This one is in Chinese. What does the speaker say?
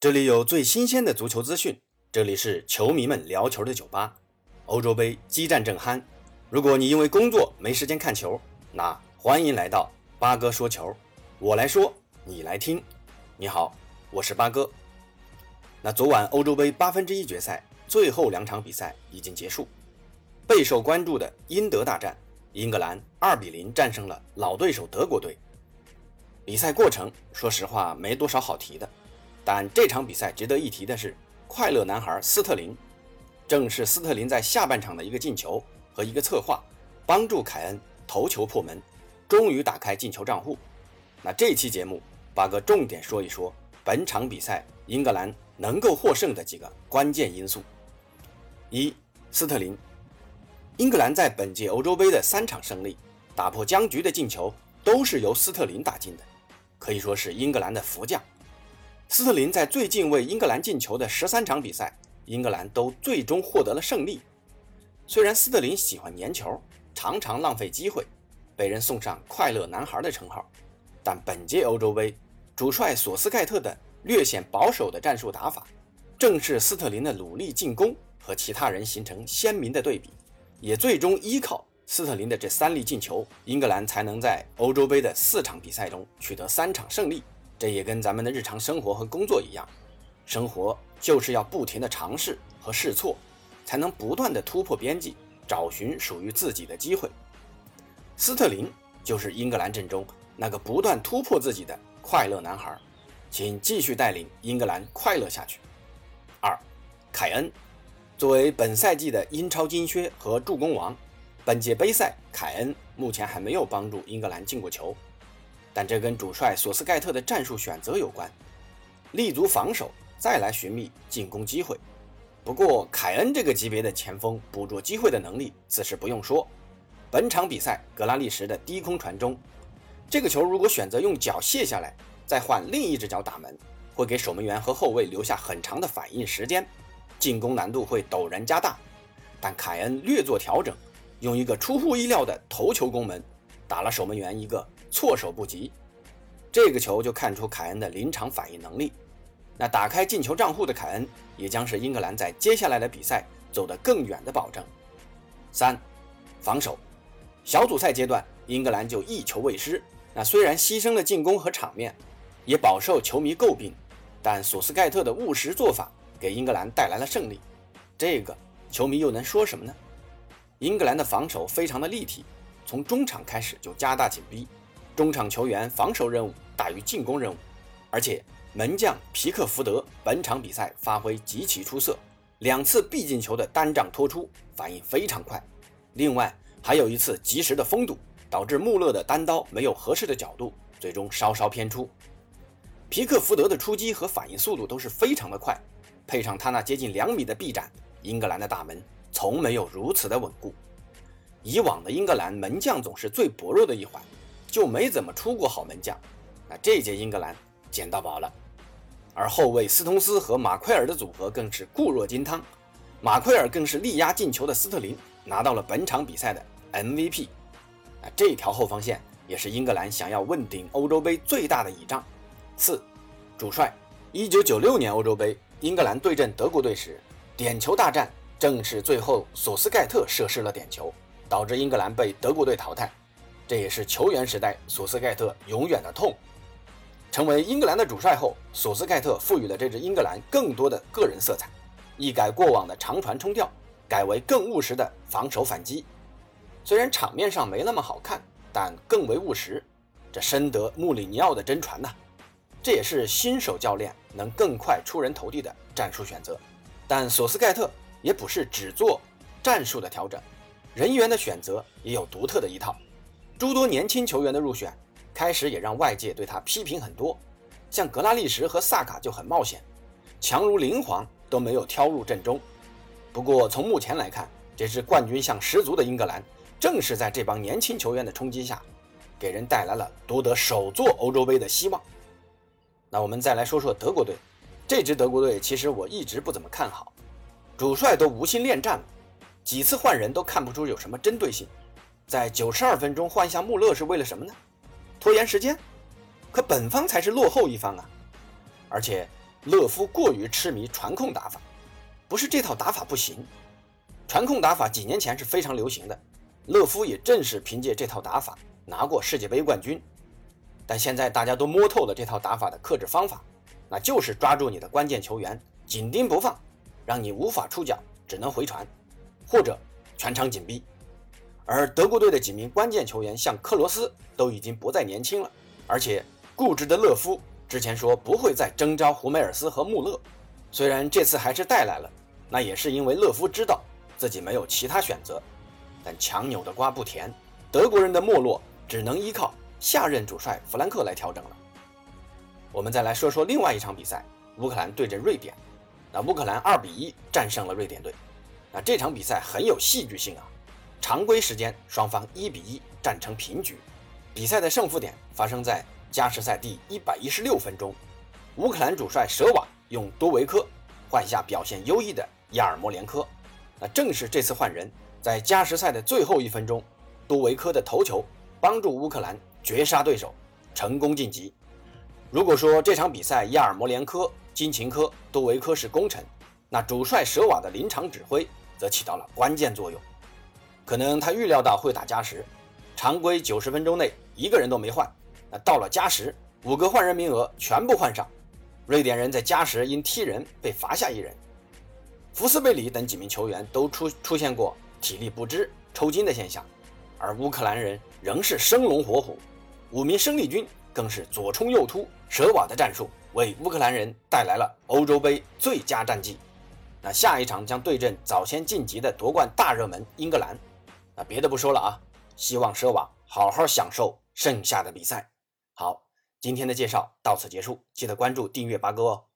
这里有最新鲜的足球资讯，这里是球迷们聊球的酒吧。欧洲杯激战正酣，如果你因为工作没时间看球，那欢迎来到八哥说球，我来说，你来听。你好，我是八哥。那昨晚欧洲杯八分之一决赛最后两场比赛已经结束，备受关注的英德大战，英格兰二比零战胜了老对手德国队。比赛过程说实话没多少好提的。但这场比赛值得一提的是，快乐男孩斯特林，正是斯特林在下半场的一个进球和一个策划，帮助凯恩头球破门，终于打开进球账户。那这期节目，八哥重点说一说本场比赛英格兰能够获胜的几个关键因素。一、斯特林，英格兰在本届欧洲杯的三场胜利，打破僵局的进球都是由斯特林打进的，可以说是英格兰的福将。斯特林在最近为英格兰进球的十三场比赛，英格兰都最终获得了胜利。虽然斯特林喜欢粘球，常常浪费机会，被人送上“快乐男孩”的称号，但本届欧洲杯，主帅索斯盖特的略显保守的战术打法，正是斯特林的努力进攻和其他人形成鲜明的对比，也最终依靠斯特林的这三粒进球，英格兰才能在欧洲杯的四场比赛中取得三场胜利。这也跟咱们的日常生活和工作一样，生活就是要不停的尝试和试错，才能不断的突破边际，找寻属于自己的机会。斯特林就是英格兰阵中那个不断突破自己的快乐男孩，请继续带领英格兰快乐下去。二，凯恩作为本赛季的英超金靴和助攻王，本届杯赛凯恩目前还没有帮助英格兰进过球。但这跟主帅索斯盖特的战术选择有关，立足防守，再来寻觅进攻机会。不过，凯恩这个级别的前锋捕捉机会的能力自是不用说。本场比赛，格拉利什的低空传中，这个球如果选择用脚卸下来，再换另一只脚打门，会给守门员和后卫留下很长的反应时间，进攻难度会陡然加大。但凯恩略作调整，用一个出乎意料的头球攻门，打了守门员一个。措手不及，这个球就看出凯恩的临场反应能力。那打开进球账户的凯恩，也将是英格兰在接下来的比赛走得更远的保证。三，防守，小组赛阶段英格兰就一球未失。那虽然牺牲了进攻和场面，也饱受球迷诟病，但索斯盖特的务实做法给英格兰带来了胜利。这个球迷又能说什么呢？英格兰的防守非常的立体，从中场开始就加大紧逼。中场球员防守任务大于进攻任务，而且门将皮克福德本场比赛发挥极其出色，两次必进球的单掌托出反应非常快，另外还有一次及时的封堵，导致穆勒的单刀没有合适的角度，最终稍稍偏出。皮克福德的出击和反应速度都是非常的快，配上他那接近两米的臂展，英格兰的大门从没有如此的稳固。以往的英格兰门将总是最薄弱的一环。就没怎么出过好门将，那这届英格兰捡到宝了，而后卫斯通斯和马奎尔的组合更是固若金汤，马奎尔更是力压进球的斯特林拿到了本场比赛的 MVP，那这条后防线也是英格兰想要问鼎欧洲杯最大的倚仗。四，主帅，一九九六年欧洲杯英格兰对阵德国队时，点球大战正是最后索斯盖特射失了点球，导致英格兰被德国队淘汰。这也是球员时代索斯盖特永远的痛。成为英格兰的主帅后，索斯盖特赋予了这支英格兰更多的个人色彩，一改过往的长传冲吊，改为更务实的防守反击。虽然场面上没那么好看，但更为务实。这深得穆里尼奥的真传呐！这也是新手教练能更快出人头地的战术选择。但索斯盖特也不是只做战术的调整，人员的选择也有独特的一套。诸多年轻球员的入选，开始也让外界对他批评很多。像格拉利什和萨卡就很冒险，强如灵皇都没有挑入阵中。不过从目前来看，这支冠军相十足的英格兰，正是在这帮年轻球员的冲击下，给人带来了夺得首座欧洲杯的希望。那我们再来说说德国队，这支德国队其实我一直不怎么看好，主帅都无心恋战了，几次换人都看不出有什么针对性。在九十二分钟换下穆勒是为了什么呢？拖延时间？可本方才是落后一方啊！而且勒夫过于痴迷传控打法，不是这套打法不行，传控打法几年前是非常流行的，勒夫也正是凭借这套打法拿过世界杯冠军。但现在大家都摸透了这套打法的克制方法，那就是抓住你的关键球员，紧盯不放，让你无法出脚，只能回传，或者全场紧逼。而德国队的几名关键球员，像克罗斯，都已经不再年轻了，而且固执的勒夫之前说不会再征召胡梅尔斯和穆勒，虽然这次还是带来了，那也是因为勒夫知道自己没有其他选择。但强扭的瓜不甜，德国人的没落只能依靠。下任主帅弗兰克来调整了。我们再来说说另外一场比赛，乌克兰对阵瑞典。那乌克兰二比一战胜了瑞典队。那这场比赛很有戏剧性啊！常规时间双方一比一战成平局。比赛的胜负点发生在加时赛第一百一十六分钟，乌克兰主帅舍瓦用多维科换下表现优异的亚尔莫连科。那正是这次换人，在加时赛的最后一分钟，多维科的头球帮助乌克兰。绝杀对手，成功晋级。如果说这场比赛亚尔摩连科、金琴科、多维科是功臣，那主帅舍瓦的临场指挥则起到了关键作用。可能他预料到会打加时，常规九十分钟内一个人都没换，那到了加时，五个换人名额全部换上。瑞典人在加时因踢人被罚下一人，福斯贝里等几名球员都出出现过体力不支、抽筋的现象，而乌克兰人仍是生龙活虎。五名生力军更是左冲右突，舍瓦的战术为乌克兰人带来了欧洲杯最佳战绩。那下一场将对阵早先晋级的夺冠大热门英格兰。那别的不说了啊，希望奢瓦好好享受剩下的比赛。好，今天的介绍到此结束，记得关注订阅八哥哦。